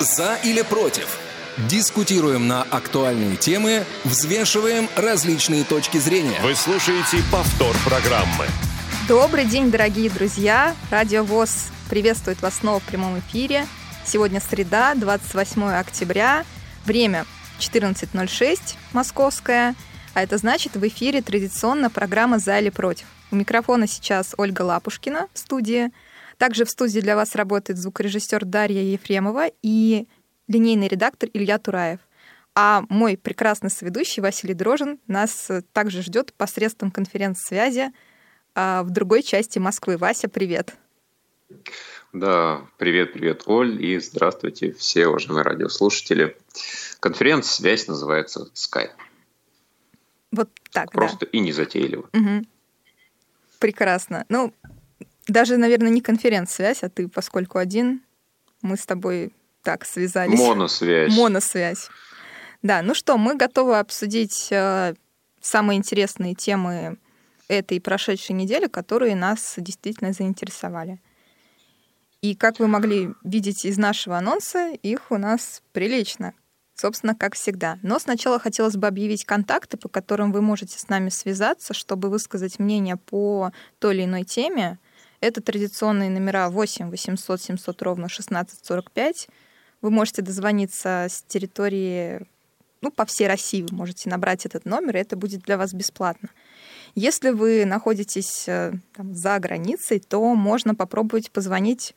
За или против? Дискутируем на актуальные темы, взвешиваем различные точки зрения. Вы слушаете повтор программы. Добрый день, дорогие друзья! Радио ВОЗ приветствует вас снова в прямом эфире. Сегодня среда, 28 октября. Время 14.06 московская. А это значит, в эфире традиционно программа «За или против». У микрофона сейчас Ольга Лапушкина в студии. Также в студии для вас работает звукорежиссер Дарья Ефремова и линейный редактор Илья Тураев. А мой прекрасный соведущий Василий Дрожин нас также ждет посредством конференц-связи а, в другой части Москвы. Вася, привет. Да, привет, привет, Оль, и здравствуйте все уважаемые радиослушатели. Конференц-связь называется Skype. Вот так, Просто да. и незатейливо. Угу. Прекрасно. Ну, даже, наверное, не конференц-связь, а ты, поскольку один, мы с тобой так связались. Моносвязь. Моносвязь. Да, ну что, мы готовы обсудить э, самые интересные темы этой прошедшей недели, которые нас действительно заинтересовали. И как вы могли видеть из нашего анонса, их у нас прилично. Собственно, как всегда. Но сначала хотелось бы объявить контакты, по которым вы можете с нами связаться, чтобы высказать мнение по той или иной теме. Это традиционные номера 8 800 700 ровно 1645. Вы можете дозвониться с территории, ну, по всей России вы можете набрать этот номер, и это будет для вас бесплатно. Если вы находитесь э, там, за границей, то можно попробовать позвонить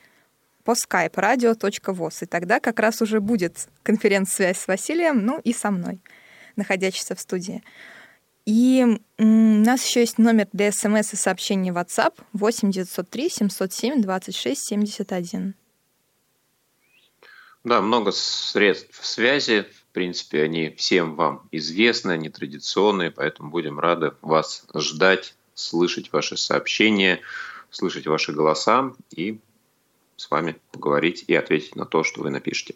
по skype radio.voz, и тогда как раз уже будет конференц-связь с Василием, ну и со мной, находящейся в студии. И у нас еще есть номер для смс и сообщений WhatsApp 8 903 707 26 71. Да, много средств связи. В принципе, они всем вам известны, они традиционные, поэтому будем рады вас ждать, слышать ваши сообщения, слышать ваши голоса и с вами поговорить и ответить на то, что вы напишете.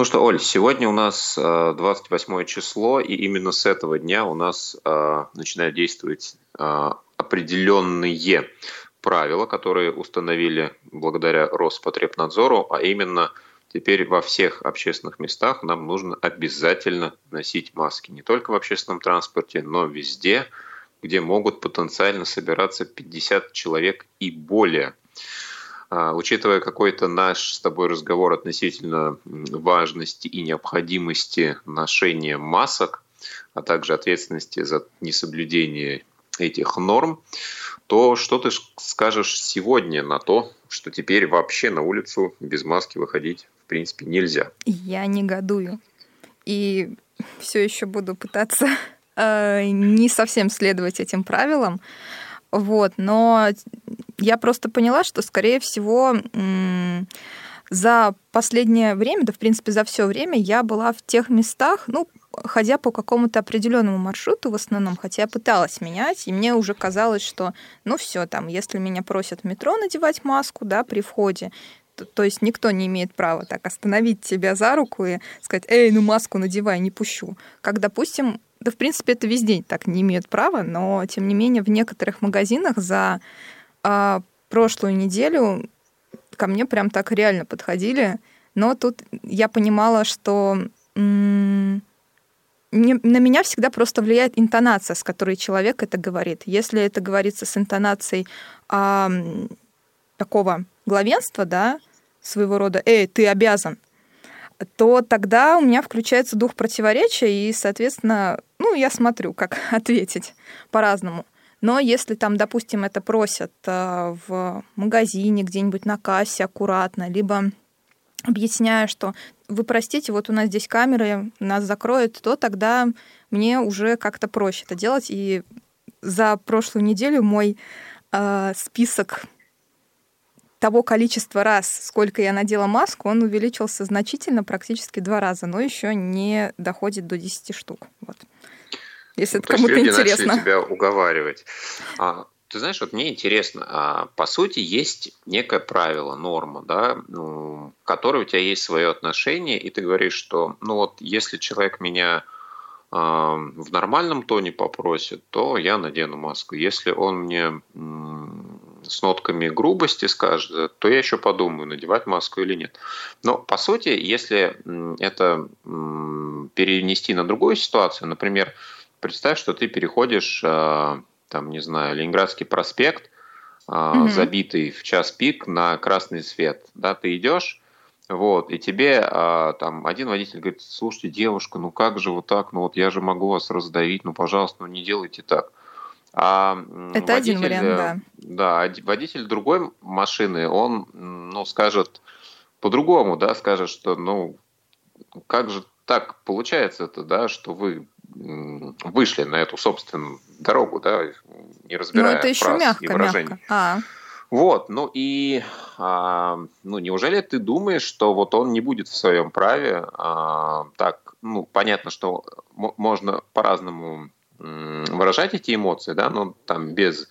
Ну что, Оль, сегодня у нас 28 э, число, и именно с этого дня у нас э, начинают действовать э, определенные правила, которые установили благодаря Роспотребнадзору, а именно теперь во всех общественных местах нам нужно обязательно носить маски. Не только в общественном транспорте, но везде, где могут потенциально собираться 50 человек и более. А, учитывая какой-то наш с тобой разговор относительно важности и необходимости ношения масок, а также ответственности за несоблюдение этих норм, то что ты скажешь сегодня на то, что теперь вообще на улицу без маски выходить в принципе нельзя? Я негодую. И все еще буду пытаться э, не совсем следовать этим правилам. Вот, но я просто поняла, что, скорее всего, за последнее время, да, в принципе, за все время я была в тех местах, ну, ходя по какому-то определенному маршруту в основном, хотя я пыталась менять, и мне уже казалось, что, ну, все там, если меня просят в метро надевать маску, да, при входе, то, есть никто не имеет права так остановить тебя за руку и сказать, эй, ну маску надевай, не пущу. Как, допустим, да, в принципе, это везде так не имеют права, но, тем не менее, в некоторых магазинах за а, прошлую неделю ко мне прям так реально подходили, но тут я понимала, что м- на меня всегда просто влияет интонация, с которой человек это говорит. Если это говорится с интонацией а, такого главенства, да, своего рода, эй, ты обязан, то тогда у меня включается дух противоречия, и, соответственно, ну, я смотрю, как ответить по-разному. Но если там, допустим, это просят э, в магазине, где-нибудь на кассе аккуратно, либо объясняя, что вы простите, вот у нас здесь камеры, нас закроют, то тогда мне уже как-то проще это делать. И за прошлую неделю мой э, список того количества раз, сколько я надела маску, он увеличился значительно, практически два раза, но еще не доходит до 10 штук. Вот. Если ну, это кому-то интересно. тебя уговаривать. А, ты знаешь, вот мне интересно, а, по сути есть некое правило, норма, да, ну, к которой у тебя есть свое отношение, и ты говоришь, что, ну вот, если человек меня а, в нормальном тоне попросит, то я надену маску. Если он мне с нотками грубости скажет, то я еще подумаю, надевать маску или нет. Но, по сути, если это перенести на другую ситуацию, например, представь, что ты переходишь, а, там, не знаю, Ленинградский проспект, угу. забитый в час пик на красный свет, да, ты идешь, вот, и тебе а, там один водитель говорит, слушайте, девушка, ну как же вот так, ну вот я же могу вас раздавить, ну пожалуйста, ну не делайте так. А Это водитель, один вариант, да. Да, водитель другой машины, он, ну, скажет по-другому, да, скажет, что, ну, как же так получается это, да, что вы вышли на эту собственную дорогу, да, не разбирая Ну, это еще фраз мягко, и выражений. Мягко. А. Вот, ну и, а, ну, неужели ты думаешь, что вот он не будет в своем праве, а, так, ну, понятно, что можно по-разному выражать эти эмоции, да, но там без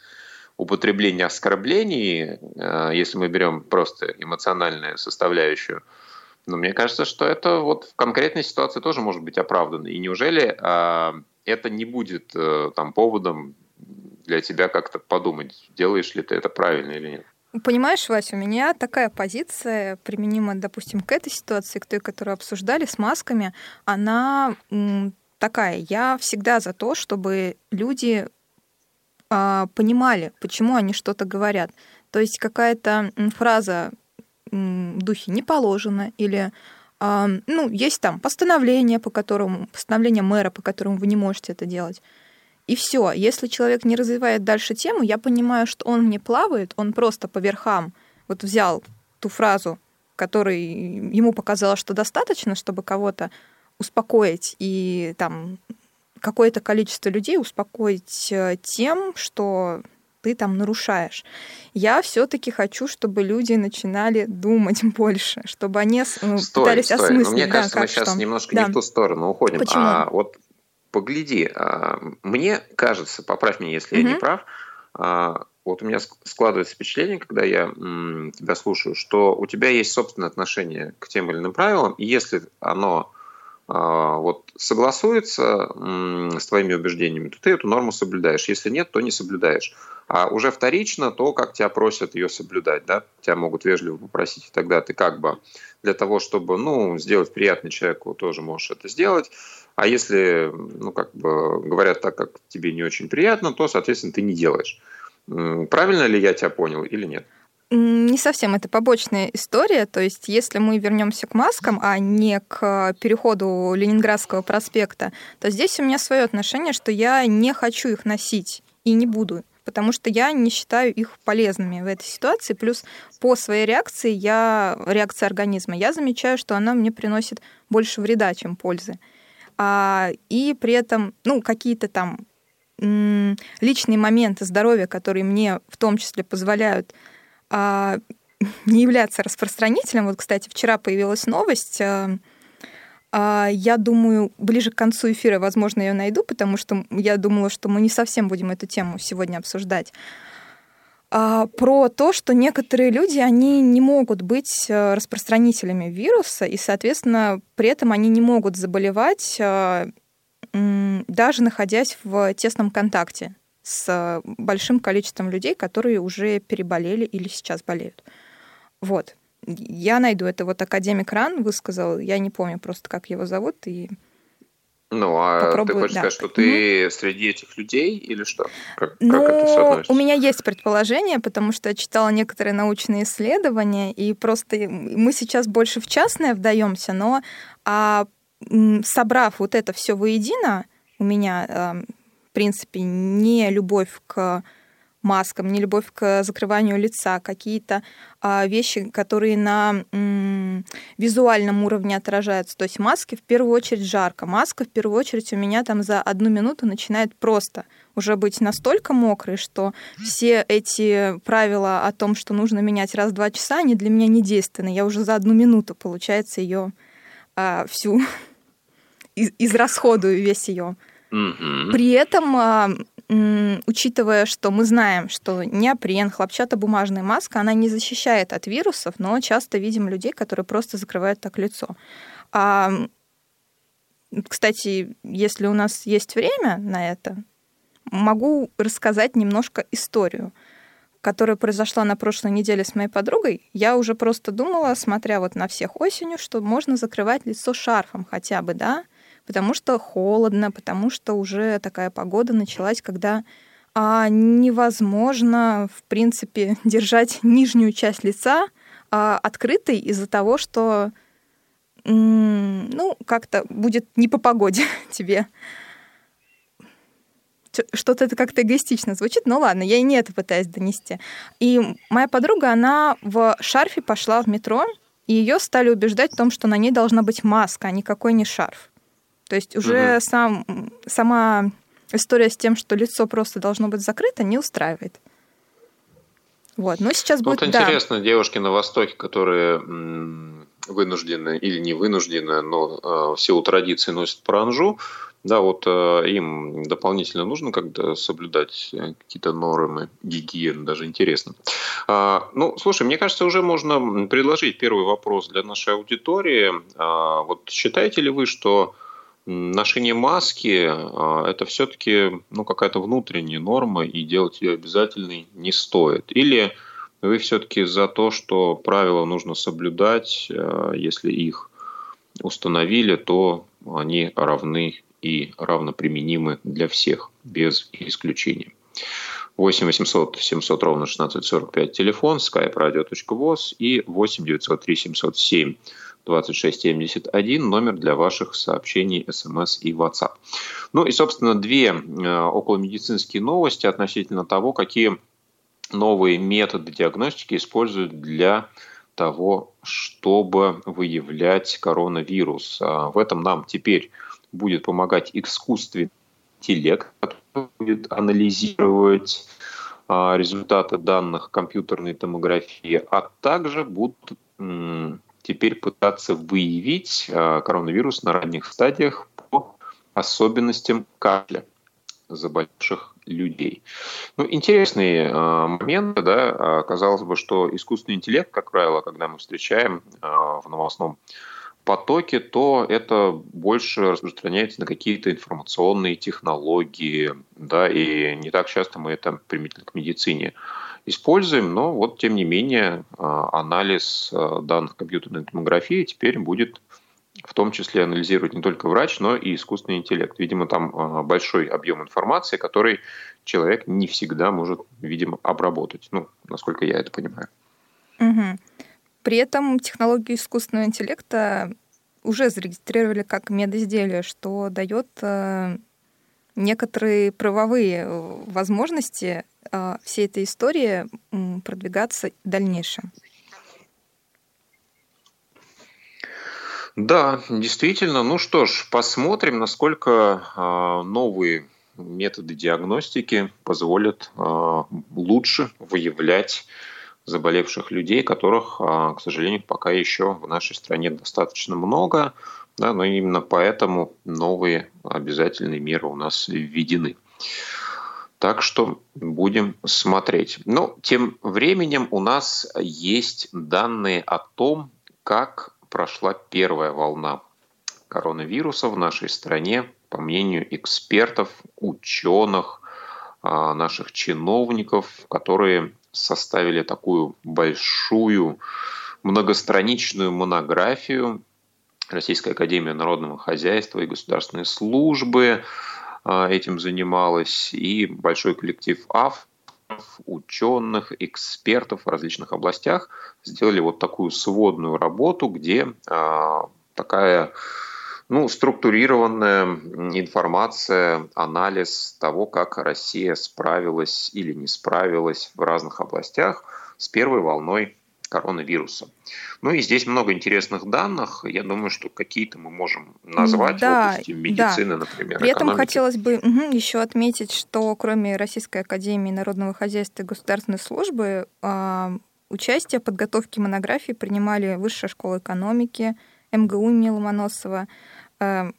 употребления оскорблений, э, если мы берем просто эмоциональную составляющую, но мне кажется, что это вот в конкретной ситуации тоже может быть оправдано. И неужели а, это не будет а, там поводом для тебя как-то подумать, делаешь ли ты это правильно или нет? Понимаешь, Вася, у меня такая позиция, применима, допустим, к этой ситуации, к той, которую обсуждали с масками, она такая. Я всегда за то, чтобы люди э, понимали, почему они что-то говорят. То есть какая-то фраза в духе не положено или э, ну, есть там постановление, по которому, постановление мэра, по которому вы не можете это делать. И все. Если человек не развивает дальше тему, я понимаю, что он не плавает, он просто по верхам вот взял ту фразу, которой ему показалось, что достаточно, чтобы кого-то успокоить и там какое-то количество людей успокоить э, тем, что ты там нарушаешь. Я все-таки хочу, чтобы люди начинали думать больше, чтобы они ну, стой, пытались стой. осмыслить. Но мне да, кажется, мы сейчас что? немножко да. не в ту сторону уходим. Почему? А, вот погляди, а, мне кажется, поправь меня, если угу. я не прав, а, вот у меня складывается впечатление, когда я тебя слушаю, что у тебя есть собственное отношение к тем или иным правилам, и если оно вот согласуется с твоими убеждениями, то ты эту норму соблюдаешь. Если нет, то не соблюдаешь. А уже вторично то, как тебя просят ее соблюдать, да, тебя могут вежливо попросить, и тогда ты как бы для того, чтобы, ну, сделать приятный человеку, тоже можешь это сделать. А если, ну, как бы говорят так, как тебе не очень приятно, то, соответственно, ты не делаешь. Правильно ли я тебя понял или нет? Не совсем, это побочная история. То есть, если мы вернемся к маскам, а не к переходу Ленинградского проспекта, то здесь у меня свое отношение, что я не хочу их носить и не буду потому что я не считаю их полезными в этой ситуации. Плюс по своей реакции, я, реакции организма, я замечаю, что она мне приносит больше вреда, чем пользы. А, и при этом, ну, какие-то там личные моменты здоровья, которые мне в том числе позволяют а, не являться распространителем. Вот, кстати, вчера появилась новость. А, а, я думаю, ближе к концу эфира, возможно, ее найду, потому что я думала, что мы не совсем будем эту тему сегодня обсуждать. Про то, что некоторые люди, они не могут быть э, распространителями вируса, и, соответственно, при этом они не могут заболевать, даже находясь в тесном контакте с большим количеством людей, которые уже переболели или сейчас болеют. Вот. Я найду это. Вот академик Ран высказал, я не помню просто, как его зовут, и ну, а Попробую, ты хочешь да. сказать, что ты mm среди этих людей или что? Как, ну, как это соотносится? у меня есть предположение, потому что я читала некоторые научные исследования, и просто мы сейчас больше в частное вдаемся, но а, собрав вот это все воедино, у меня в принципе, не любовь к маскам, не любовь к закрыванию лица, какие-то а, вещи, которые на м, визуальном уровне отражаются. То есть маски в первую очередь жарко. Маска в первую очередь у меня там за одну минуту начинает просто уже быть настолько мокрой, что все эти правила о том, что нужно менять раз в два часа, они для меня не действенны. Я уже за одну минуту, получается, ее а, всю из, израсходую весь ее при этом, а, учитывая, что мы знаем, что неопрен, хлопчатобумажная маска, она не защищает от вирусов, но часто видим людей, которые просто закрывают так лицо. А, кстати, если у нас есть время на это, могу рассказать немножко историю. которая произошла на прошлой неделе с моей подругой, я уже просто думала, смотря вот на всех осенью, что можно закрывать лицо шарфом хотя бы, да, потому что холодно, потому что уже такая погода началась, когда а, невозможно, в принципе, держать нижнюю часть лица а, открытой из-за того, что ну, как-то будет не по погоде тебе что-то это как-то эгоистично звучит, но ладно, я и не это пытаюсь донести. И моя подруга, она в шарфе пошла в метро, и ее стали убеждать в том, что на ней должна быть маска, а никакой не шарф. То есть уже угу. сам, сама история с тем, что лицо просто должно быть закрыто, не устраивает. Вот, но сейчас будет... Вот интересно, да. девушки на Востоке, которые вынуждены или не вынуждены, но э, в силу традиции носят паранжу, да, вот э, им дополнительно нужно как-то соблюдать э, какие-то нормы гигиены, даже интересно. А, ну, слушай, мне кажется, уже можно предложить первый вопрос для нашей аудитории. А, вот считаете ли вы, что ношение маски а, это все-таки ну, какая-то внутренняя норма, и делать ее обязательной не стоит? Или вы все-таки за то, что правила нужно соблюдать, если их установили, то они равны и равноприменимы для всех, без исключения. 8 800 700 ровно 1645 телефон, skype radio.voz и 8 903 707 2671 номер для ваших сообщений, смс и WhatsApp. Ну и, собственно, две э, околомедицинские новости относительно того, какие новые методы диагностики используют для того, чтобы выявлять коронавирус. А в этом нам теперь будет помогать искусственный интеллект, который будет анализировать а, результаты данных компьютерной томографии, а также будут теперь пытаться выявить а, коронавирус на ранних стадиях по особенностям кашля заболевших людей. Ну, интересные э, моменты, да, казалось бы, что искусственный интеллект, как правило, когда мы встречаем э, в новостном потоке, то это больше распространяется на какие-то информационные технологии, да, и не так часто мы это применительно к медицине используем, но вот тем не менее а, анализ а, данных компьютерной томографии теперь будет в том числе анализировать не только врач, но и искусственный интеллект. Видимо, там а, большой объем информации, который человек не всегда может, видимо, обработать. Ну, насколько я это понимаю. Угу. При этом технологию искусственного интеллекта уже зарегистрировали как медизделие, что дает некоторые правовые э, возможности э, всей этой истории продвигаться в дальнейшем. Да, действительно. Ну что ж, посмотрим, насколько новые методы диагностики позволят лучше выявлять заболевших людей, которых, а, к сожалению, пока еще в нашей стране достаточно много. Да, но именно поэтому новые обязательные меры у нас введены. Так что будем смотреть. Но тем временем у нас есть данные о том, как прошла первая волна коронавируса в нашей стране, по мнению экспертов, ученых, а, наших чиновников, которые составили такую большую многостраничную монографию Российская Академия Народного Хозяйства и Государственной Службы а, этим занималась, и большой коллектив авторов, ученых, экспертов в различных областях сделали вот такую сводную работу, где а, такая ну, структурированная информация, анализ того, как Россия справилась или не справилась в разных областях с первой волной коронавируса. Ну и здесь много интересных данных. Я думаю, что какие-то мы можем назвать да, в области медицины, да. например. При этом хотелось бы угу, еще отметить, что кроме Российской Академии Народного Хозяйства и Государственной Службы э, участие в подготовке монографии принимали Высшая школа экономики, МГУ имени Ломоносова, Эм,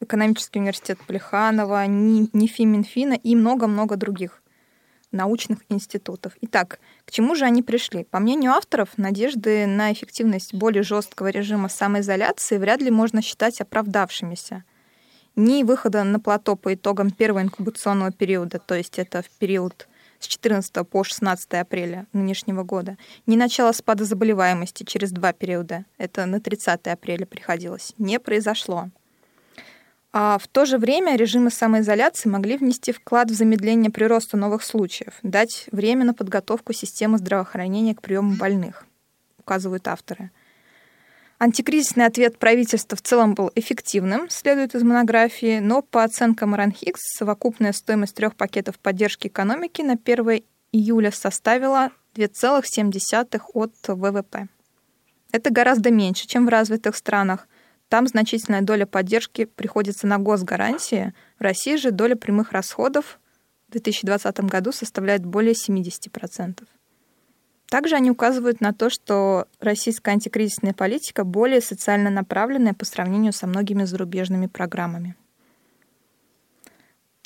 экономический университет Плеханова, НИФИ Минфина и много-много других научных институтов. Итак, к чему же они пришли? По мнению авторов, надежды на эффективность более жесткого режима самоизоляции вряд ли можно считать оправдавшимися. Ни выхода на плато по итогам первого инкубационного периода, то есть это в период с 14 по 16 апреля нынешнего года, ни начало спада заболеваемости через два периода, это на 30 апреля приходилось, не произошло. А в то же время режимы самоизоляции могли внести вклад в замедление прироста новых случаев, дать время на подготовку системы здравоохранения к приему больных, указывают авторы. Антикризисный ответ правительства в целом был эффективным, следует из монографии, но по оценкам РАНХИКС совокупная стоимость трех пакетов поддержки экономики на 1 июля составила 2,7 от ВВП. Это гораздо меньше, чем в развитых странах, там значительная доля поддержки приходится на госгарантии. В России же доля прямых расходов в 2020 году составляет более 70%. Также они указывают на то, что российская антикризисная политика более социально направленная по сравнению со многими зарубежными программами.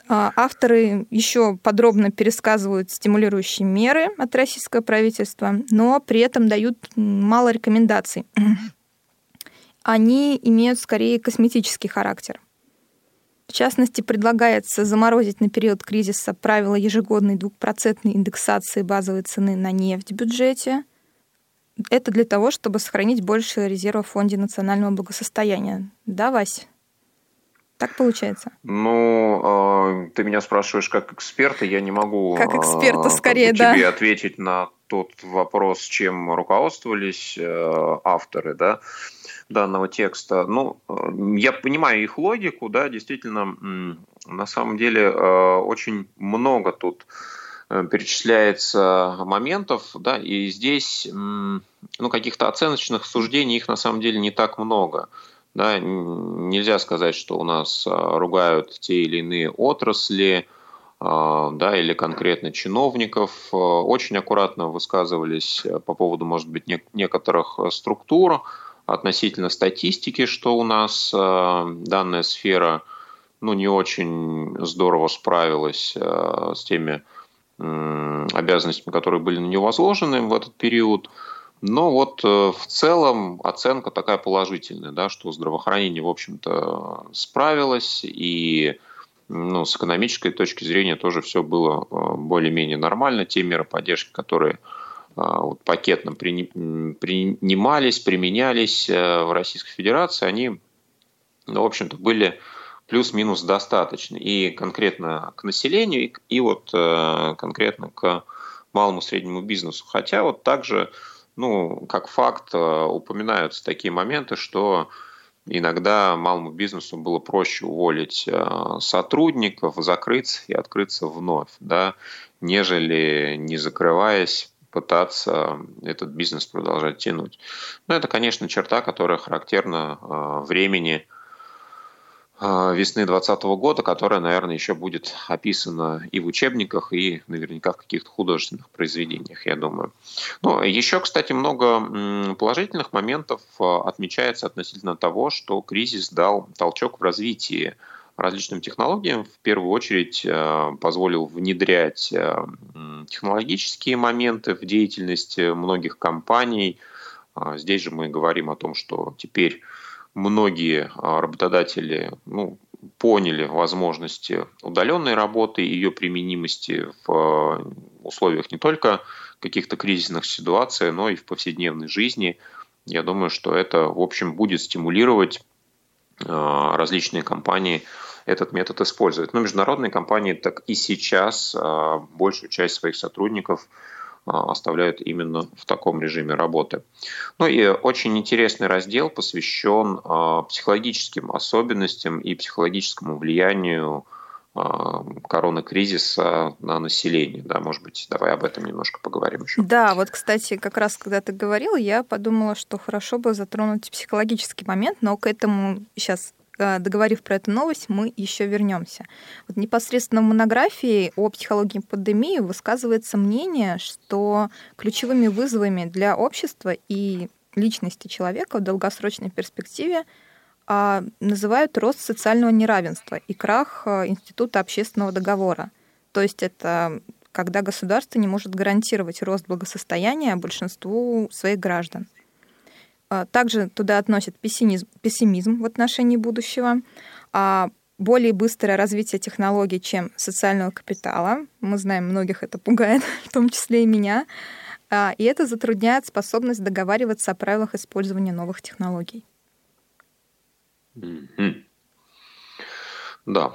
А авторы еще подробно пересказывают стимулирующие меры от российского правительства, но при этом дают мало рекомендаций они имеют скорее косметический характер. В частности, предлагается заморозить на период кризиса правила ежегодной двухпроцентной индексации базовой цены на нефть в бюджете. Это для того, чтобы сохранить больше резерва в фонде национального благосостояния. Да, Вась? Так получается? Ну, э, ты меня спрашиваешь как эксперта, я не могу как эксперта, скорее, как да. тебе ответить на тот вопрос, чем руководствовались э, авторы, да данного текста. Ну, э, я понимаю их логику, да, действительно, на самом деле э, очень много тут э, перечисляется моментов, да, и здесь, ну, каких-то оценочных суждений их на самом деле не так много. Да, нельзя сказать, что у нас ругают те или иные отрасли, да, или конкретно чиновников. Очень аккуратно высказывались по поводу, может быть, некоторых структур, относительно статистики, что у нас э, данная сфера ну, не очень здорово справилась э, с теми обязанностями, которые были на нее возложены в этот период. Но вот э, в целом оценка такая положительная, да, что здравоохранение, в общем-то, справилось, и ну, с экономической точки зрения тоже все было более-менее нормально. Те меры поддержки, которые а, вот, пакетно принимались, применялись э, в Российской Федерации, они, ну, в общем-то, были плюс-минус достаточны. И конкретно к населению, и вот э, конкретно к малому и среднему бизнесу. Хотя вот также, ну, как факт, э, упоминаются такие моменты, что иногда малому бизнесу было проще уволить сотрудников, закрыться и открыться вновь, да, нежели не закрываясь пытаться этот бизнес продолжать тянуть. Но это, конечно, черта, которая характерна а, времени а, весны 2020 года, которая, наверное, еще будет описана и в учебниках, и наверняка в каких-то художественных произведениях, я думаю. Ну, еще, кстати, много положительных моментов а, отмечается относительно того, что кризис дал толчок в развитии различным технологиям, в первую очередь э, позволил внедрять э, технологические моменты в деятельности многих компаний. А, здесь же мы говорим о том, что теперь многие а, работодатели ну, поняли возможности удаленной работы, ее применимости в э, условиях не только каких-то кризисных ситуаций, но и в повседневной жизни. Я думаю, что это, в общем, будет стимулировать различные компании этот метод использовать. Но международные компании так и сейчас а, большую часть своих сотрудников а, оставляют именно в таком режиме работы. Ну и очень интересный раздел посвящен а, психологическим особенностям и психологическому влиянию коронакризиса на население. Да, может быть, давай об этом немножко поговорим еще. Да, вот, кстати, как раз когда ты говорил, я подумала, что хорошо бы затронуть психологический момент, но к этому сейчас Э, договорив про эту новость, мы еще вернемся. Вот непосредственно в монографии о психологии пандемии высказывается мнение, что ключевыми вызовами для общества и личности человека в долгосрочной перспективе а, называют рост социального неравенства и крах э, института общественного договора. То есть это когда государство не может гарантировать рост благосостояния большинству своих граждан. А, также туда относят пессимизм, пессимизм в отношении будущего, а более быстрое развитие технологий, чем социального капитала. Мы знаем, многих это пугает, в том числе и меня. А, и это затрудняет способность договариваться о правилах использования новых технологий. Да.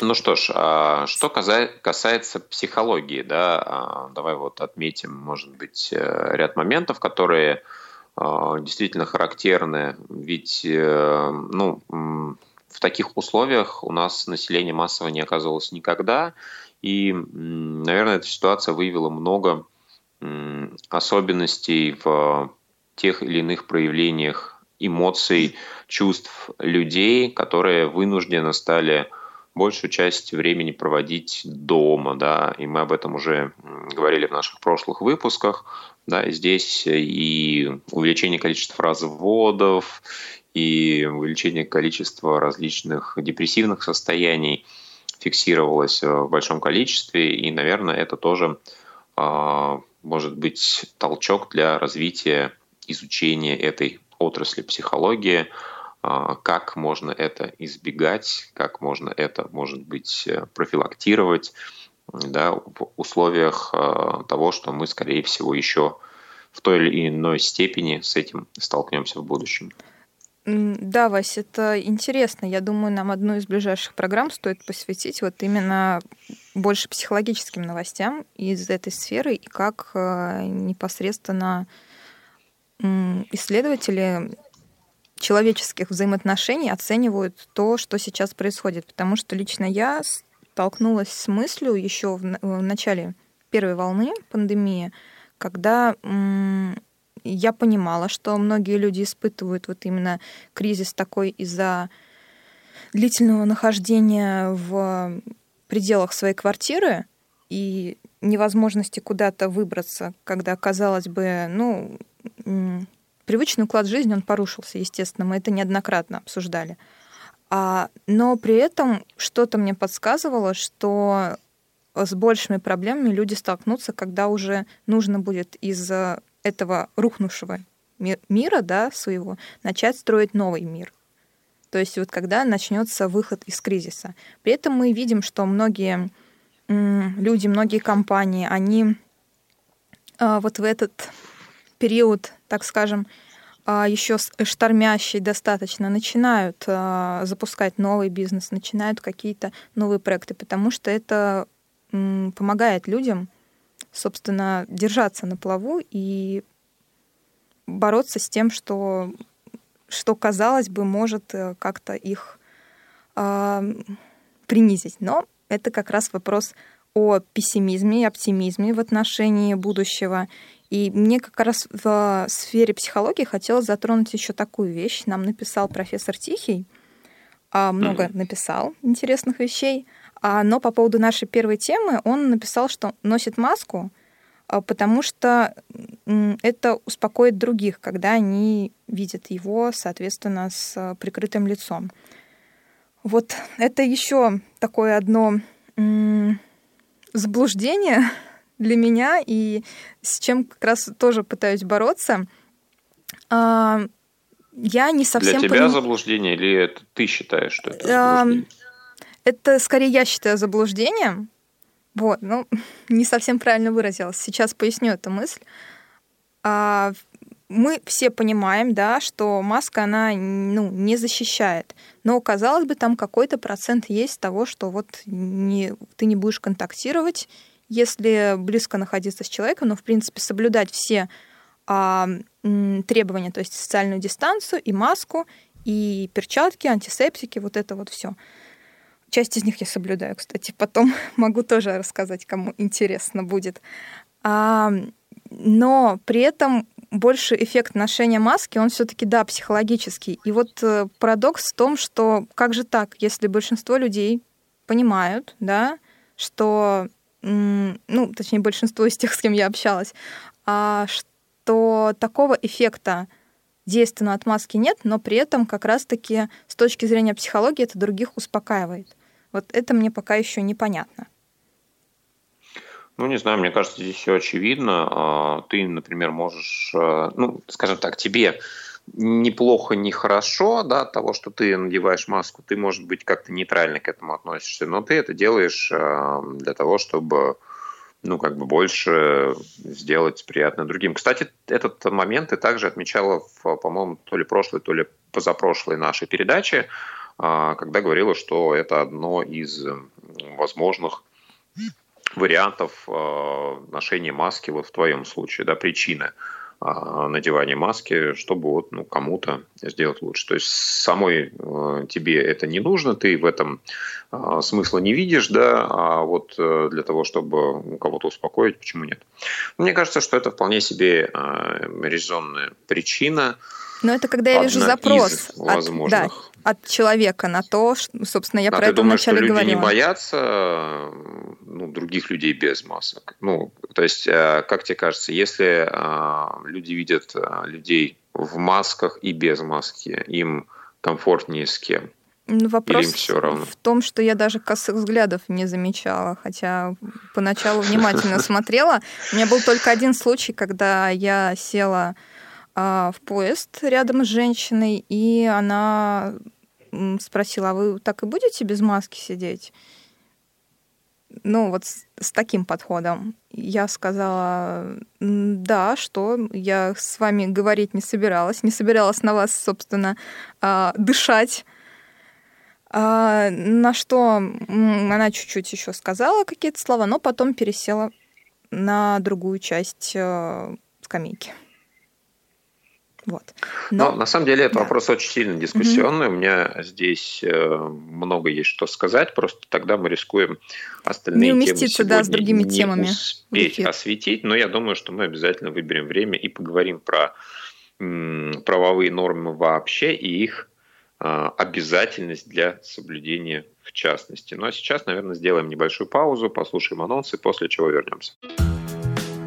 Ну что ж, что касается психологии, да, давай вот отметим, может быть, э, ряд моментов, которые действительно характерны, ведь, э, ну, в таких условиях у нас население массово не оказывалось никогда, и, наверное, эта ситуация выявила много особенностей в тех или иных проявлениях эмоций, чувств людей, которые вынуждены стали большую часть времени проводить дома, да, и мы об этом уже говорили в наших прошлых выпусках, да, здесь и увеличение количества разводов, и увеличение количества различных депрессивных состояний фиксировалось в большом количестве, и, наверное, это тоже а, может быть толчок для развития изучения этой отрасли психологии, как можно это избегать, как можно это, может быть, профилактировать да, в условиях а, того, что мы, скорее всего, еще в той или иной степени с этим столкнемся в будущем. Да, Вась, это интересно. Я думаю, нам одну из ближайших программ стоит посвятить вот именно больше психологическим новостям из этой сферы и как э, непосредственно исследователи человеческих взаимоотношений оценивают то, что сейчас происходит. Потому что лично я столкнулась с мыслью еще в начале первой волны пандемии, когда я понимала, что многие люди испытывают вот именно кризис такой из-за длительного нахождения в пределах своей квартиры и невозможности куда-то выбраться, когда, казалось бы, ну, привычный уклад жизни, он порушился, естественно, мы это неоднократно обсуждали. А, но при этом что-то мне подсказывало, что с большими проблемами люди столкнутся, когда уже нужно будет из этого рухнувшего мира, да, своего, начать строить новый мир. То есть вот когда начнется выход из кризиса. При этом мы видим, что многие люди, многие компании, они а, вот в этот период, так скажем, а, еще штормящий достаточно, начинают а, запускать новый бизнес, начинают какие-то новые проекты, потому что это помогает людям собственно, держаться на плаву и бороться с тем, что, что казалось бы, может э, как-то их э, принизить. Но это как раз вопрос о пессимизме и оптимизме в отношении будущего. И мне как раз в сфере психологии хотелось затронуть еще такую вещь. Нам написал профессор Тихий, а много mm-hmm. написал интересных вещей. А, но по поводу нашей первой темы он написал, что носит маску, а, потому что это успокоит других, когда они видят его, соответственно, с прикрытым лицом. Вот это еще такое одно заблуждение для меня, и с чем как раз тоже пытаюсь бороться. А, я не совсем... Для тебя поним... заблуждение или это ты считаешь, что это заблуждение? Это скорее я считаю заблуждением. Вот, ну, не совсем правильно выразилась. Сейчас поясню эту мысль. А, мы все понимаем, да, что маска, она ну, не защищает. Но, казалось бы, там какой-то процент есть того, что вот не, ты не будешь контактировать, если близко находиться с человеком, но, в принципе, соблюдать все а, требования, то есть социальную дистанцию и маску, и перчатки, антисептики, вот это вот все. Часть из них я соблюдаю, кстати. Потом могу тоже рассказать, кому интересно будет. А, но при этом больше эффект ношения маски, он все-таки, да, психологический. И вот э, парадокс в том, что как же так, если большинство людей понимают, да, что, ну, точнее, большинство из тех, с кем я общалась, а, что такого эффекта действенного от маски нет, но при этом как раз-таки с точки зрения психологии это других успокаивает. Вот это мне пока еще непонятно. Ну, не знаю, мне кажется, здесь все очевидно. А, ты, например, можешь, а, ну, скажем так, тебе неплохо, не хорошо, да, того, что ты надеваешь маску, ты, может быть, как-то нейтрально к этому относишься, но ты это делаешь э, для того, чтобы ну, как бы больше сделать приятно другим. Кстати, этот момент ты также отмечала в, по-моему, то ли прошлой, то ли позапрошлой нашей передаче, э, когда говорила, что это одно из возможных вариантов э, ношения маски вот в твоем случае, да, причины. А, надевание маски, чтобы вот, ну, кому-то сделать лучше. То есть самой э, тебе это не нужно, ты в этом э, смысла не видишь, да, а вот э, для того, чтобы кого-то успокоить, почему нет? Мне кажется, что это вполне себе э, резонная причина. Но это когда я вижу запрос от, да, от человека на то, что, собственно, я а про это думаешь, вначале что люди говорила. не боятся ну, других людей без масок? Ну, то есть, э, как тебе кажется, если э, люди видят э, людей в масках и без маски, им комфортнее с кем? Ну, Вопрос все равно? в том, что я даже косых взглядов не замечала, хотя поначалу внимательно смотрела. У меня был только один случай, когда я села а, в поезд рядом с женщиной, и она спросила, а вы так и будете без маски сидеть? Ну, вот с, с таким подходом. Я сказала, да, что я с вами говорить не собиралась, не собиралась на вас, собственно, а, дышать. А, на что она чуть-чуть еще сказала какие-то слова, но потом пересела на другую часть э, скамейки. Вот. Но, Но на самом деле это да. вопрос очень сильно дискуссионный. Угу. У меня здесь э, много есть что сказать, просто тогда мы рискуем остальные не уместиться, темы да, с другими не темами успеть осветить. Но я думаю, что мы обязательно выберем время и поговорим про правовые нормы вообще и их э, обязательность для соблюдения в частности. Ну а сейчас, наверное, сделаем небольшую паузу, послушаем анонсы, после чего вернемся.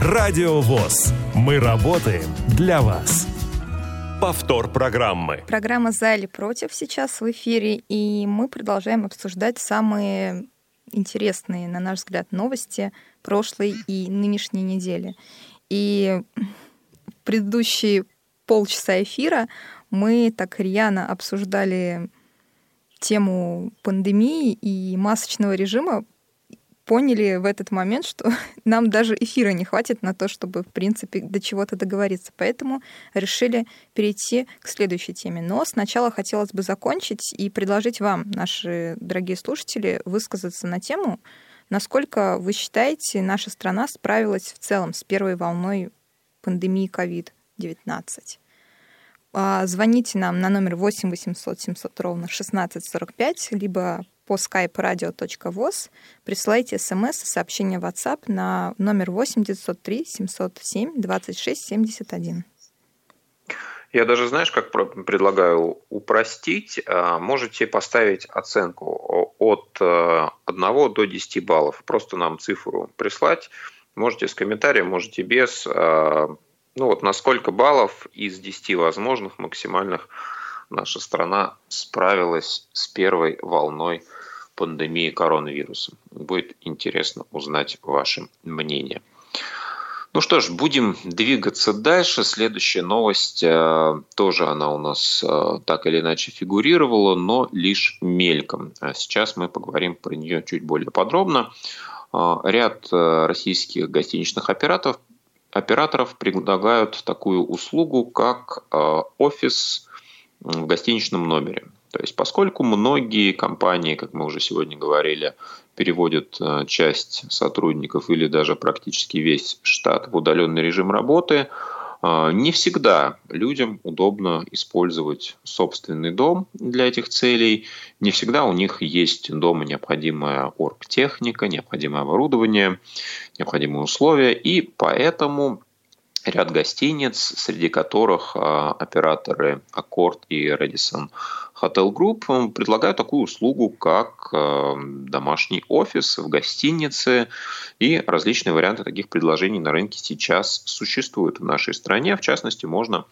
Радио ВОЗ. Мы работаем для вас. Повтор программы. Программа «За или против» сейчас в эфире, и мы продолжаем обсуждать самые интересные, на наш взгляд, новости прошлой и нынешней недели. И в предыдущие полчаса эфира мы так рьяно обсуждали тему пандемии и масочного режима, поняли в этот момент, что нам даже эфира не хватит на то, чтобы, в принципе, до чего-то договориться. Поэтому решили перейти к следующей теме. Но сначала хотелось бы закончить и предложить вам, наши дорогие слушатели, высказаться на тему, насколько вы считаете, наша страна справилась в целом с первой волной пандемии COVID-19. А, звоните нам на номер 8 800 700 ровно 1645, либо по skype radio.voz, присылайте смс и сообщение в WhatsApp на номер 8 903 707 26 71. Я даже, знаешь, как предлагаю упростить. А, можете поставить оценку от 1 э, до 10 баллов. Просто нам цифру прислать. Можете с комментарием, можете без. А, ну вот на сколько баллов из 10 возможных максимальных наша страна справилась с первой волной пандемии коронавируса. Будет интересно узнать ваше мнение. Ну что ж, будем двигаться дальше. Следующая новость, э, тоже она у нас э, так или иначе фигурировала, но лишь мельком. А сейчас мы поговорим про нее чуть более подробно. Э, ряд российских гостиничных операторов, операторов предлагают такую услугу, как офис в гостиничном номере. То есть поскольку многие компании, как мы уже сегодня говорили, переводят э, часть сотрудников или даже практически весь штат в удаленный режим работы, э, не всегда людям удобно использовать собственный дом для этих целей. Не всегда у них есть дома необходимая оргтехника, необходимое оборудование, необходимые условия. И поэтому ряд гостиниц, среди которых а, операторы Аккорд и Radisson Hotel Group предлагают такую услугу, как а, домашний офис в гостинице, и различные варианты таких предложений на рынке сейчас существуют в нашей стране. В частности, можно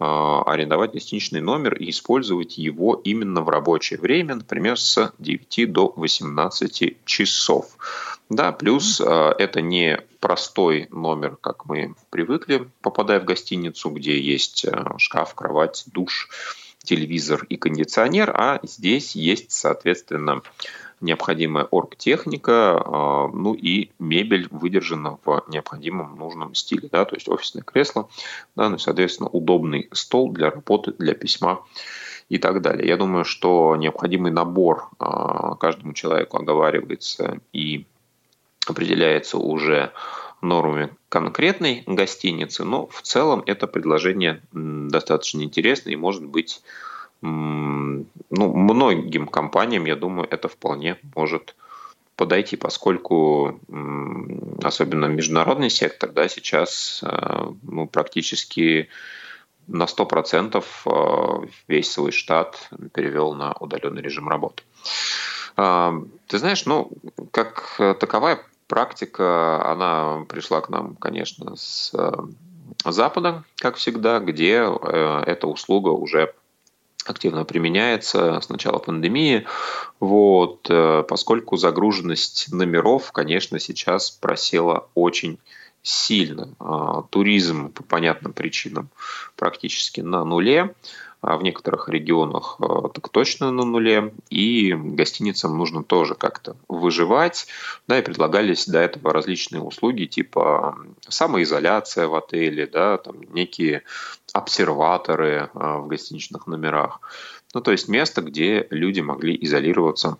а, арендовать гостиничный номер и использовать его именно в рабочее время, например, с 9 до 18 часов. Да, плюс э, это не простой номер, как мы привыкли, попадая в гостиницу, где есть э, шкаф, кровать, душ, телевизор и кондиционер, а здесь есть, соответственно, необходимая оргтехника, э, ну и мебель выдержана в необходимом нужном стиле, да, то есть офисное кресло, да, ну и, соответственно, удобный стол для работы, для письма и так далее. Я думаю, что необходимый набор каждому человеку оговаривается и определяется уже нормами конкретной гостиницы, но в целом это предложение достаточно интересное и может быть ну, многим компаниям, я думаю, это вполне может подойти, поскольку особенно международный сектор да, сейчас э, ну, практически на 100% э, весь свой штат перевел на удаленный режим работы. А, ты знаешь, ну, как таковая практика, она пришла к нам, конечно, с э, Запада, как всегда, где э, эта услуга уже активно применяется с начала пандемии. Вот, э, поскольку загруженность номеров, конечно, сейчас просела очень сильно. А, туризм по понятным причинам практически на нуле а в некоторых регионах э, так точно на нуле, и гостиницам нужно тоже как-то выживать, да, и предлагались до этого различные услуги типа самоизоляция в отеле, да, там некие обсерваторы э, в гостиничных номерах, ну, то есть место, где люди могли изолироваться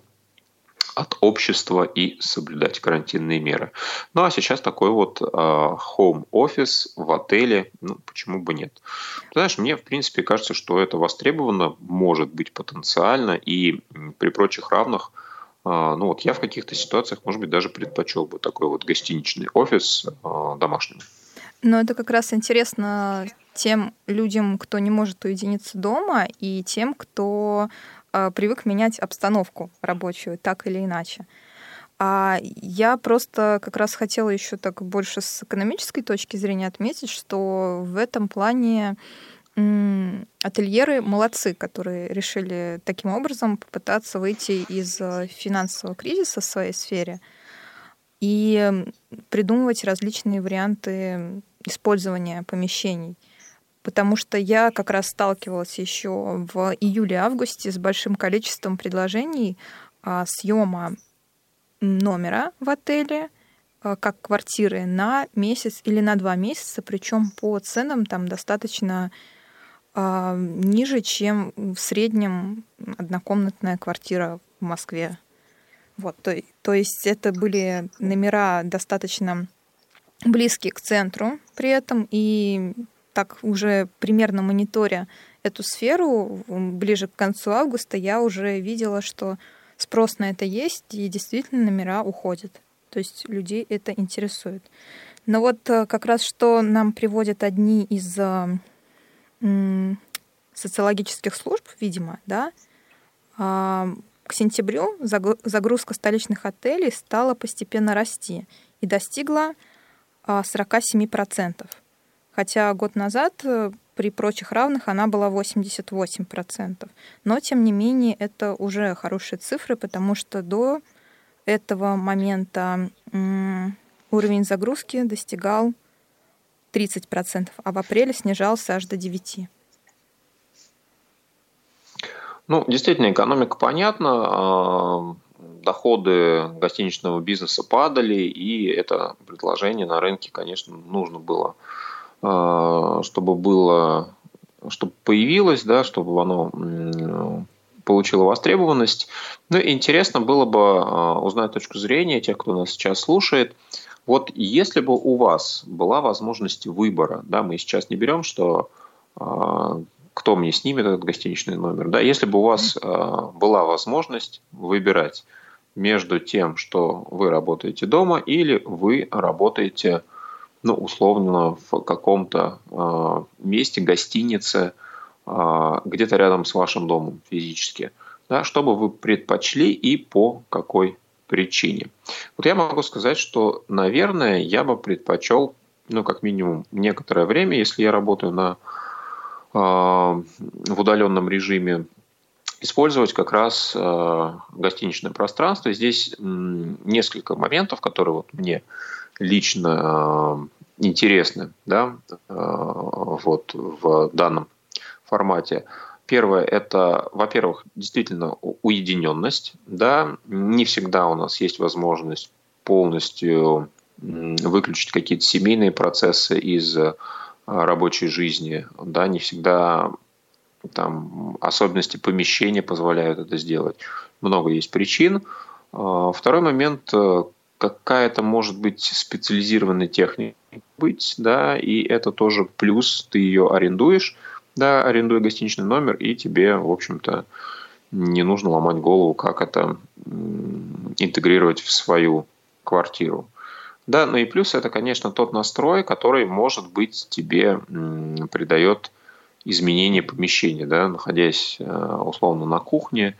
от общества и соблюдать карантинные меры. Ну а сейчас такой вот э, home office в отеле, ну почему бы нет? Ты знаешь, мне в принципе кажется, что это востребовано, может быть потенциально, и при прочих равных э, ну вот я в каких-то ситуациях, может быть, даже предпочел бы такой вот гостиничный офис э, домашним. Но это как раз интересно тем людям, кто не может уединиться дома, и тем, кто а, привык менять обстановку рабочую так или иначе. А я просто как раз хотела еще так больше с экономической точки зрения отметить, что в этом плане ательеры молодцы, которые решили таким образом попытаться выйти из э, финансового кризиса в своей сфере и придумывать различные варианты использования помещений – потому что я как раз сталкивалась еще в июле-августе с большим количеством предложений а, съема номера в отеле а, как квартиры на месяц или на два месяца, причем по ценам там достаточно а, ниже, чем в среднем однокомнатная квартира в Москве. Вот, то, то есть это были номера достаточно близкие к центру при этом, и так уже примерно мониторя эту сферу, ближе к концу августа я уже видела, что спрос на это есть, и действительно номера уходят. То есть людей это интересует. Но вот э, как раз что нам приводят одни из э, социологических служб, видимо, да, а, к сентябрю загрузка столичных отелей стала постепенно расти и достигла 47%. Хотя год назад э, при прочих равных она была 88%. Но, тем не менее, это уже хорошие цифры, потому что до этого момента уровень загрузки достигал 30%, а в апреле снижался аж до 9%. Ну, действительно, экономика понятна. А, доходы гостиничного бизнеса падали, и это предложение на рынке, конечно, нужно было чтобы было, чтобы появилось, да, чтобы оно получило востребованность. Ну, интересно было бы а, узнать точку зрения тех, кто нас сейчас слушает. Вот если бы у вас была возможность выбора, да, мы сейчас не берем, что а, кто мне снимет этот гостиничный номер, да, если бы у вас была возможность выбирать между тем, что вы работаете дома или вы работаете ну, условно, в каком-то э, месте, гостинице, э, где-то рядом с вашим домом физически, да, что бы вы предпочли и по какой причине. Вот я могу сказать, что, наверное, я бы предпочел, ну, как минимум, некоторое время, если я работаю на, э, в удаленном режиме, использовать как раз э, гостиничное пространство. Здесь несколько моментов, которые вот мне лично э, интересны да, э, вот в данном формате. Первое – это, во-первых, действительно уединенность. Да? Не всегда у нас есть возможность полностью выключить какие-то семейные процессы из рабочей жизни. Да? Не всегда там особенности помещения позволяют это сделать. Много есть причин. Второй момент э, какая-то может быть специализированная техника быть, да, и это тоже плюс, ты ее арендуешь, да, арендуя гостиничный номер, и тебе, в общем-то, не нужно ломать голову, как это интегрировать в свою квартиру. Да, ну и плюс это, конечно, тот настрой, который, может быть, тебе придает изменение помещения, да, находясь э, условно на кухне,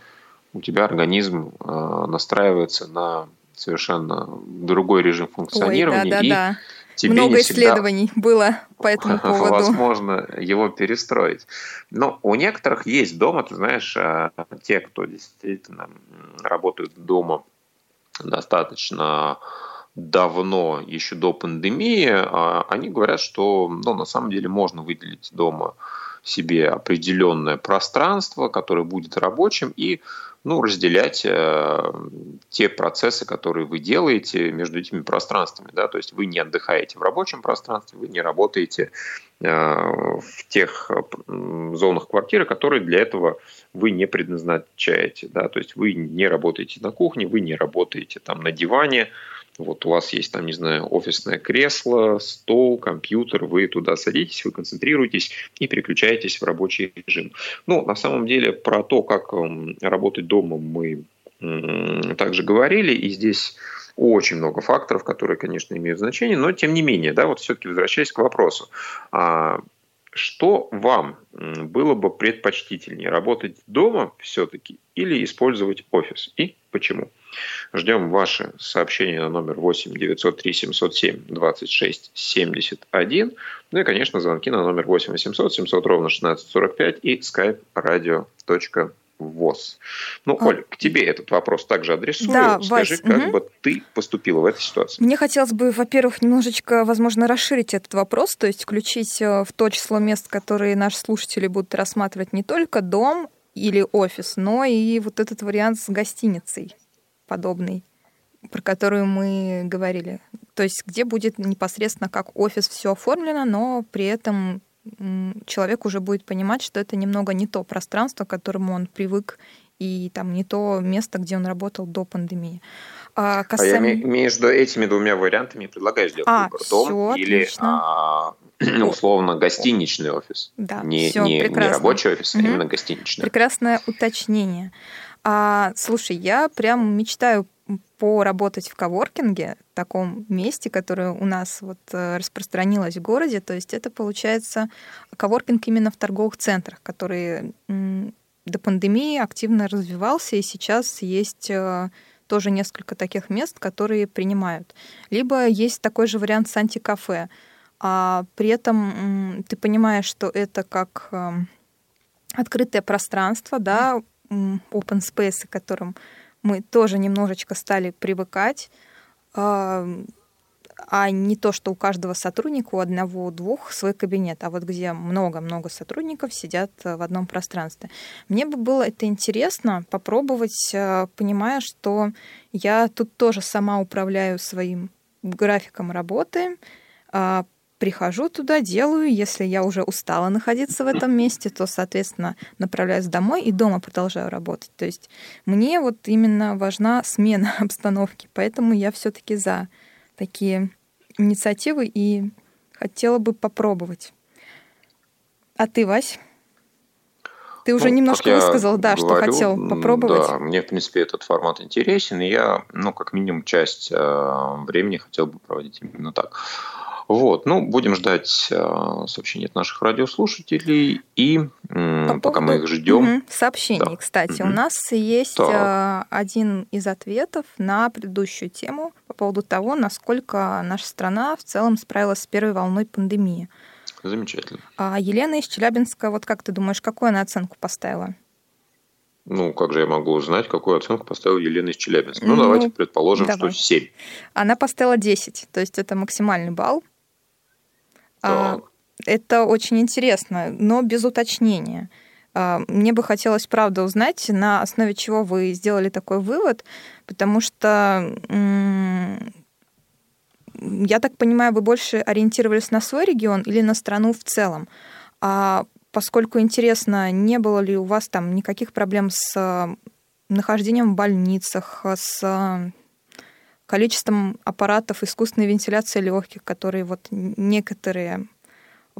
у тебя организм э, настраивается на совершенно другой режим функционирования. Ой, да, да, и да. Тебе Много исследований было по этому поводу. Возможно, его перестроить. Но у некоторых есть дома, ты знаешь, э, те, кто действительно работают дома достаточно давно, еще до пандемии, они говорят, что ну, на самом деле можно выделить дома себе определенное пространство, которое будет рабочим, и ну, разделять э, те процессы, которые вы делаете между этими пространствами. Да? То есть вы не отдыхаете в рабочем пространстве, вы не работаете э, в тех зонах квартиры, которые для этого вы не предназначаете. Да? То есть вы не работаете на кухне, вы не работаете там на диване, вот у вас есть там, не знаю, офисное кресло, стол, компьютер, вы туда садитесь, вы концентрируетесь и переключаетесь в рабочий режим. Ну, на самом деле, про то, как эм, работать дома, мы также говорили, и здесь очень много факторов, которые, конечно, имеют значение, но тем не менее, да, вот все-таки возвращаясь к вопросу, а что вам было бы предпочтительнее, работать дома все-таки или использовать офис и почему? Ждем ваши сообщения на номер 8 903 707 26 71. Ну и, конечно, звонки на номер 8 800 700 ровно 1645 и skype radio.com ВОЗ. Ну, а... Оль, к тебе этот вопрос также адресую. Да, Скажи, Вась, как угу. бы ты поступила в этой ситуации? Мне хотелось бы, во-первых, немножечко, возможно, расширить этот вопрос, то есть включить э, в то число мест, которые наши слушатели будут рассматривать не только дом или офис, но и вот этот вариант с гостиницей подобный, про которую мы говорили. То есть где будет непосредственно как офис все оформлено, но при этом человек уже будет понимать, что это немного не то пространство, к которому он привык, и там не то место, где он работал до пандемии. А, касаемо... а я между этими двумя вариантами предлагаю сделать а, выбор. Дом или а, условно гостиничный офис. Да, не, все, не, не рабочий офис, угу. а именно гостиничный. Прекрасное уточнение. А, слушай, я прям мечтаю поработать в коворкинге, таком месте, которое у нас вот э, распространилось в городе. То есть это получается коворкинг именно в торговых центрах, который до пандемии активно развивался, и сейчас есть э, тоже несколько таких мест, которые принимают. Либо есть такой же вариант с антикафе. А при этом ты понимаешь, что это как эм, открытое пространство, да, open space, к которым мы тоже немножечко стали привыкать, а, не то, что у каждого сотрудника, у одного-двух свой кабинет, а вот где много-много сотрудников сидят в одном пространстве. Мне бы было это интересно попробовать, а, понимая, что я тут тоже сама управляю своим графиком работы, а, прихожу туда, делаю. Если я уже устала находиться в этом месте, то, соответственно, направляюсь домой и дома продолжаю работать. То есть мне вот именно важна смена обстановки, поэтому я все-таки за такие инициативы и хотела бы попробовать. А ты, Вась? Ты уже ну, немножко высказал, да, говорю, что хотел попробовать. Да, мне, в принципе, этот формат интересен, и я, ну, как минимум, часть э, времени хотел бы проводить именно так. Вот, ну, будем ждать э, сообщений от наших радиослушателей, и э, По пока поводу... мы их ждем. Угу. Сообщений, да. кстати, угу. у нас есть так. один из ответов на предыдущую тему по поводу того, насколько наша страна в целом справилась с первой волной пандемии. Замечательно. А Елена из Челябинска, вот как ты думаешь, какую она оценку поставила? Ну, как же я могу узнать, какую оценку поставила Елена из Челябинска? Ну, ну давайте предположим, давай. что 7. Она поставила 10, то есть это максимальный балл. А, это очень интересно, но без уточнения. А, мне бы хотелось, правда, узнать, на основе чего вы сделали такой вывод, потому что, я так понимаю, вы больше ориентировались на свой регион или на страну в целом. А поскольку интересно, не было ли у вас там никаких проблем с нахождением в больницах, с количеством аппаратов искусственной вентиляции легких, которые вот некоторые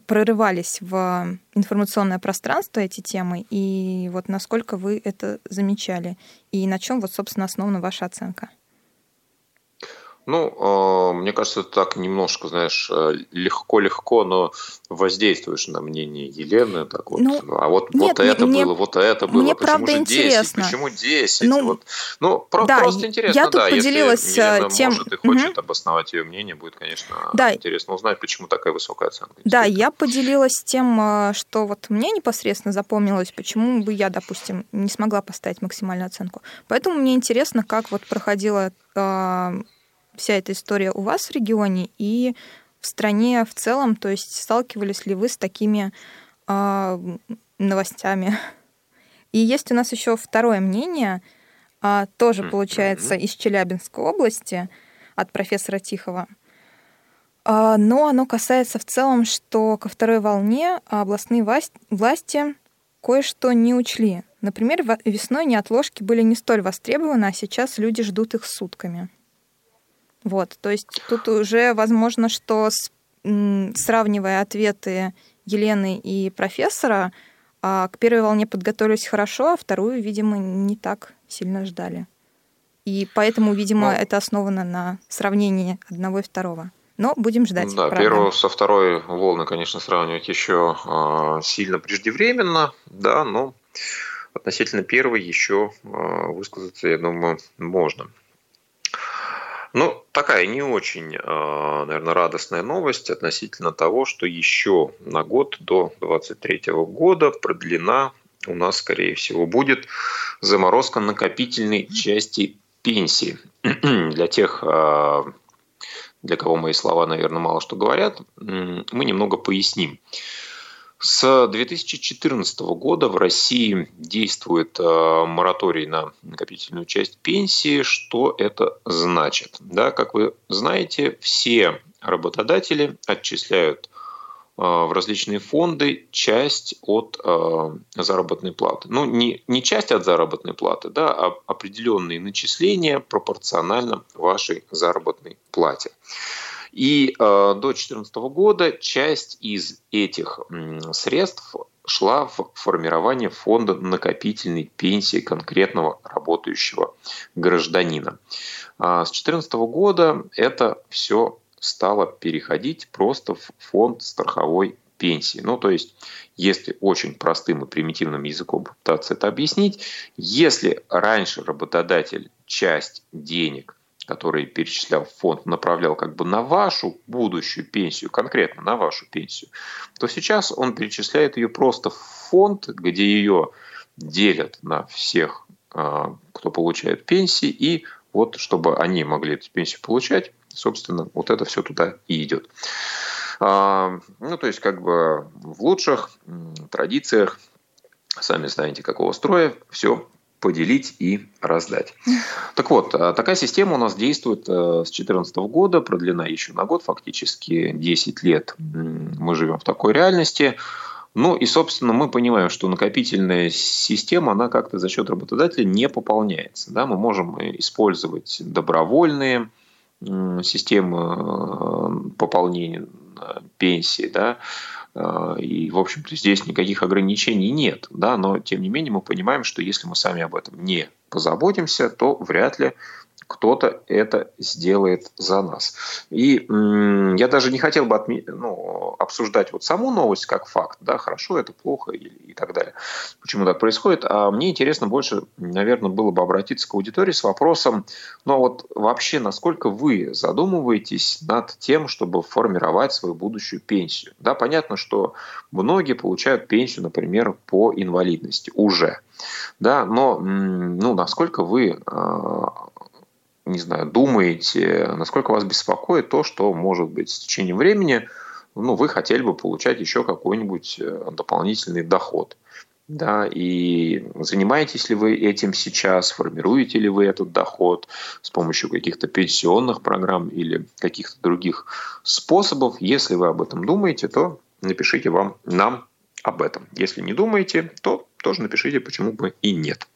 прорывались в информационное пространство эти темы, и вот насколько вы это замечали, и на чем вот, собственно, основана ваша оценка? Ну, а, мне кажется, так немножко, знаешь, э, легко-легко, но воздействуешь на мнение Елены. Так вот, ну, а вот, нет, вот это мне, было, вот это было. Мне Почему правда же интересно. 10? Почему 10? Ну, вот. ну про, да, просто интересно, я тут да. Поделилась если Елена тем... может и хочет угу. обосновать ее мнение, будет, конечно, да. интересно узнать, почему такая высокая оценка. Да, я поделилась тем, э, что вот мне непосредственно запомнилось, почему бы я, допустим, не смогла поставить максимальную оценку. Поэтому мне интересно, как вот проходила э, вся эта история у вас в регионе и в стране в целом? То есть сталкивались ли вы с такими э, новостями? И есть у нас еще второе мнение, э, тоже получается из Челябинской области от профессора Тихова. Э, но оно касается в целом, что ко второй волне областные власти кое-что не учли. Например, весной неотложки были не столь востребованы, а сейчас люди ждут их сутками. Вот, то есть тут уже возможно, что с, сравнивая ответы Елены и профессора, а, к первой волне подготовились хорошо, а вторую, видимо, не так сильно ждали. И поэтому, видимо, ну, это основано на сравнении одного и второго. Но будем ждать. Да, правда. первую со второй волны, конечно, сравнивать еще э, сильно преждевременно, да, но относительно первой еще э, высказаться, я думаю, можно. Ну, такая не очень, а, наверное, радостная новость относительно того, что еще на год до 2023 года продлена у нас, скорее всего, будет заморозка накопительной части пенсии. Для тех, а, для кого мои слова, наверное, мало что говорят, мы немного поясним. С 2014 года в России действует э, мораторий на накопительную часть пенсии. Что это значит? Да, как вы знаете, все работодатели отчисляют э, в различные фонды часть от э, заработной платы. Ну, не, не часть от заработной платы, да, а определенные начисления пропорционально вашей заработной плате. И э, до 2014 года часть из этих средств шла в формирование фонда накопительной пенсии конкретного работающего гражданина. А с 2014 года это все стало переходить просто в фонд страховой пенсии. Ну, то есть, если очень простым и примитивным языком попытаться это объяснить, если раньше работодатель часть денег который перечислял фонд, направлял как бы на вашу будущую пенсию, конкретно на вашу пенсию, то сейчас он перечисляет ее просто в фонд, где ее делят на всех, а, кто получает пенсии, и вот чтобы они могли эту пенсию получать, собственно, вот это все туда и идет. А, ну, то есть, как бы в лучших традициях, сами знаете, какого строя, все поделить и раздать. Так вот, э, такая система у нас действует э, с 2014 года, продлена еще на год, фактически 10 лет мы живем в такой реальности. Ну и, собственно, мы понимаем, что накопительная система, она как-то за счет работодателя не пополняется. Да? Мы можем использовать добровольные системы э, пополнения пенсии, да, Э, и, в общем-то, здесь никаких ограничений нет. Да? Но, тем не менее, мы понимаем, что если мы сами об этом не позаботимся, то вряд ли кто-то это сделает за нас. И я даже не хотел бы отме- ну, обсуждать вот саму новость как факт, да, хорошо это, плохо и, и так далее, почему так происходит. А мне интересно больше, наверное, было бы обратиться к аудитории с вопросом, ну а вот вообще, насколько вы задумываетесь над тем, чтобы формировать свою будущую пенсию? Да, понятно, что многие получают пенсию, например, по инвалидности уже. Да, но ну, насколько вы а, не знаю, думаете, насколько вас беспокоит то, что, может быть, с течением времени ну, вы хотели бы получать еще какой-нибудь э, дополнительный доход. Да, и занимаетесь ли вы этим сейчас, формируете ли вы этот доход с помощью каких-то пенсионных программ или каких-то других способов. Если вы об этом думаете, то напишите вам, нам об этом. Если не думаете, то тоже напишите, почему бы и нет.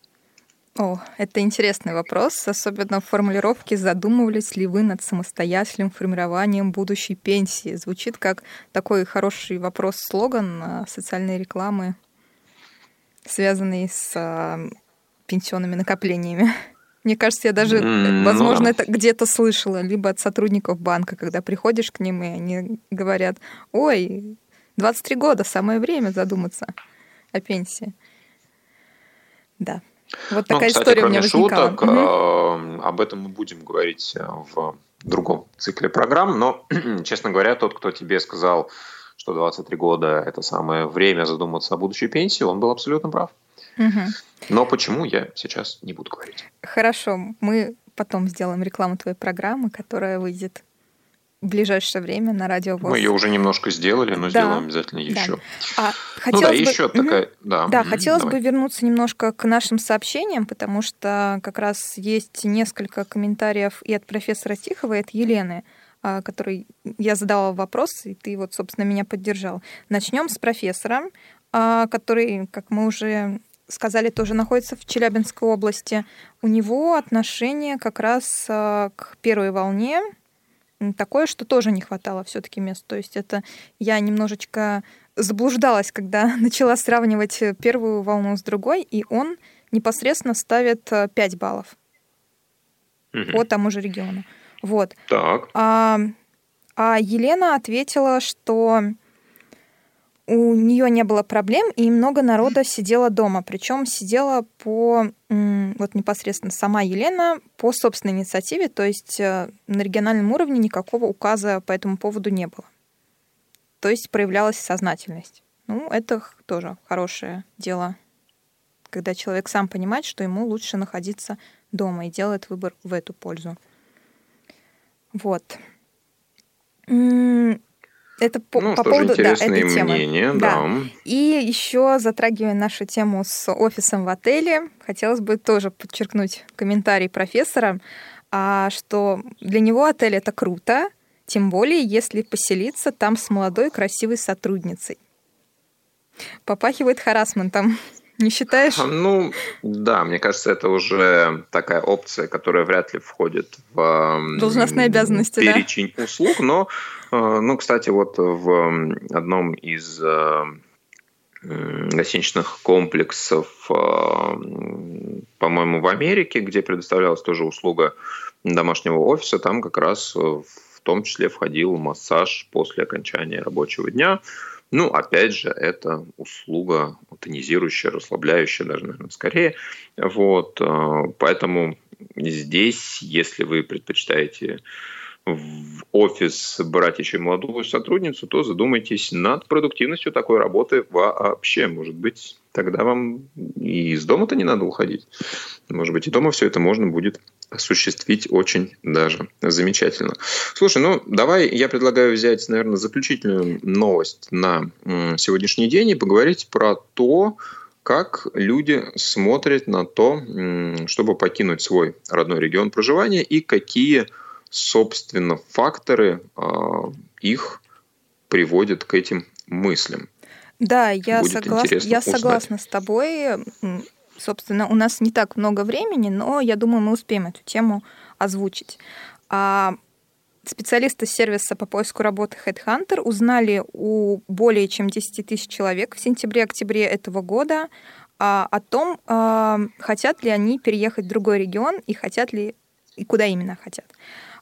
О, это интересный вопрос, особенно в формулировке «Задумывались ли вы над самостоятельным формированием будущей пенсии?» Звучит как такой хороший вопрос-слоган социальной рекламы, связанный с а, пенсионными накоплениями. Мне кажется, я даже, mm, возможно, ну... это где-то слышала, либо от сотрудников банка, когда приходишь к ним, и они говорят, ой, 23 года, самое время задуматься о пенсии. Да. Вот ну, такая ну, кстати, история у меня возникала. Шуток, угу. Об этом мы будем говорить э, в другом цикле программ, но, честно говоря, тот, кто тебе сказал, что 23 года – это самое время задуматься о будущей пенсии, он был абсолютно прав. Угу. Но почему, я сейчас не буду говорить. Хорошо, мы потом сделаем рекламу твоей программы, которая выйдет в ближайшее время на радио ВОЗ. Мы ее уже немножко сделали, но да, сделаем обязательно еще. Да. А, ну да, бы... еще такая... Да, да хотелось давай. бы вернуться немножко к нашим сообщениям, потому что как раз есть несколько комментариев и от профессора Тихова, и от Елены, а, который я задала вопрос, и ты вот, собственно, меня поддержал. Начнем с профессора, а, который, как мы уже сказали, тоже находится в Челябинской области. У него отношение как раз а, к первой волне такое, что тоже не хватало все-таки мест. То есть это я немножечко заблуждалась, когда начала сравнивать первую волну с другой, и он непосредственно ставит 5 э, баллов угу. по тому же региону. Вот. Так. А, а Елена ответила, что у нее не было проблем, и много народа сидело дома. Причем сидела по, вот непосредственно сама Елена, по собственной инициативе, то есть э, на региональном уровне никакого указа по этому поводу не было. То есть проявлялась сознательность. Ну, это тоже хорошее дело, когда человек сам понимает, что ему лучше находиться дома и делает выбор в эту пользу. Вот. Это по, ну, по поводу да, этой мнения, темы. Да. да. И еще затрагивая нашу тему с офисом в отеле, хотелось бы тоже подчеркнуть комментарий профессора, а, что для него отель это круто, тем более если поселиться там с молодой красивой сотрудницей. Попахивает харасментом. Не считаешь? Ну, да, мне кажется, это уже такая опция, которая вряд ли входит в должностные обязанности, перечень да? услуг. Но, э, ну, кстати, вот в одном из э, гостиничных комплексов, э, по-моему, в Америке, где предоставлялась тоже услуга домашнего офиса, там как раз в том числе входил массаж после окончания рабочего дня. Ну, опять же, это услуга тонизирующая, расслабляющая даже, наверное, скорее. Вот, э, поэтому здесь, если вы предпочитаете в офис брать еще молодую сотрудницу, то задумайтесь над продуктивностью такой работы вообще. Может быть, тогда вам и из дома-то не надо уходить. Может быть, и дома все это можно будет осуществить очень даже замечательно. Слушай, ну давай я предлагаю взять, наверное, заключительную новость на сегодняшний день и поговорить про то, как люди смотрят на то, чтобы покинуть свой родной регион проживания и какие, собственно, факторы а, их приводят к этим мыслям. Да, я, соглас... я согласна с тобой. Собственно, у нас не так много времени, но я думаю, мы успеем эту тему озвучить. А специалисты сервиса по поиску работы Headhunter узнали у более чем 10 тысяч человек в сентябре-октябре этого года а, о том, а, хотят ли они переехать в другой регион и хотят ли и куда именно хотят.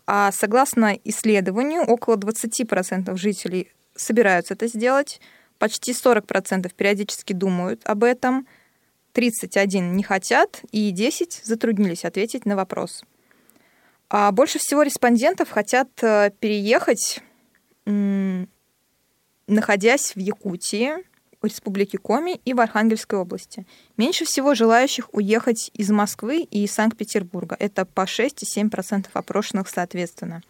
А согласно исследованию, около 20% жителей собираются это сделать, почти 40% периодически думают об этом, 31 не хотят и 10 затруднились ответить на вопрос. А больше всего респондентов хотят э, переехать, находясь в Якутии, в Республике Коми и в Архангельской области. Меньше всего желающих уехать из Москвы и Санкт-Петербурга. Это по 6 и 7% опрошенных соответственно.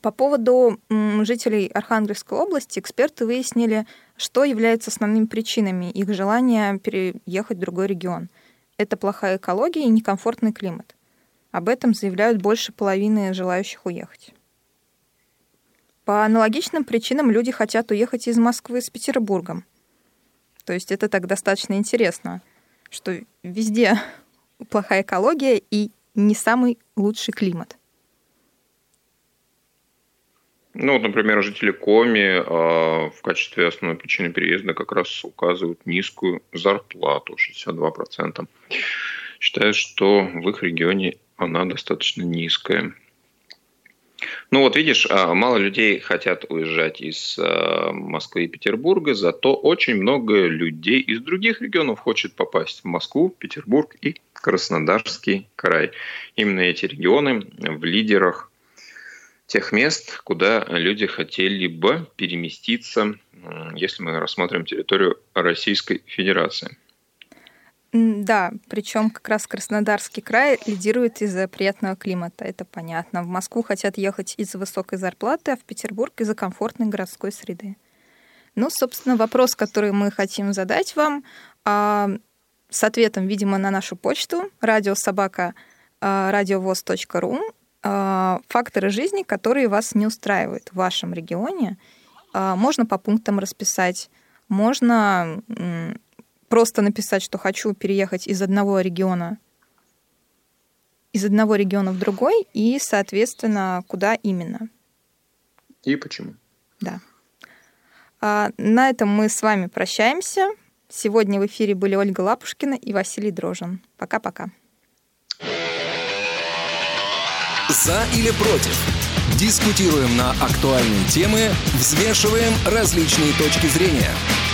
По поводу жителей Архангельской области эксперты выяснили, что является основными причинами их желания переехать в другой регион. Это плохая экология и некомфортный климат. Об этом заявляют больше половины желающих уехать. По аналогичным причинам люди хотят уехать из Москвы с Петербургом. То есть это так достаточно интересно, что везде плохая экология и не самый лучший климат. Ну, вот, например, жители Коми э, в качестве основной причины переезда как раз указывают низкую зарплату, 62%. Считают, что в их регионе она достаточно низкая. Ну вот видишь, а, мало людей хотят уезжать из а, Москвы и Петербурга, зато очень много людей из других регионов хочет попасть в Москву, Петербург и Краснодарский край. Именно эти регионы в лидерах тех мест, куда люди хотели бы переместиться, если мы рассмотрим территорию Российской Федерации. Да, причем как раз Краснодарский край лидирует из-за приятного климата, это понятно. В Москву хотят ехать из-за высокой зарплаты, а в Петербург из-за комфортной городской среды. Ну, собственно, вопрос, который мы хотим задать вам, а, с ответом, видимо, на нашу почту радиособака а, радиовоз.ру а, факторы жизни, которые вас не устраивают в вашем регионе, можно по пунктам расписать, можно просто написать, что хочу переехать из одного региона из одного региона в другой и, соответственно, куда именно. И почему. Да. А, на этом мы с вами прощаемся. Сегодня в эфире были Ольга Лапушкина и Василий Дрожин. Пока-пока. За или против? Дискутируем на актуальные темы, взвешиваем различные точки зрения –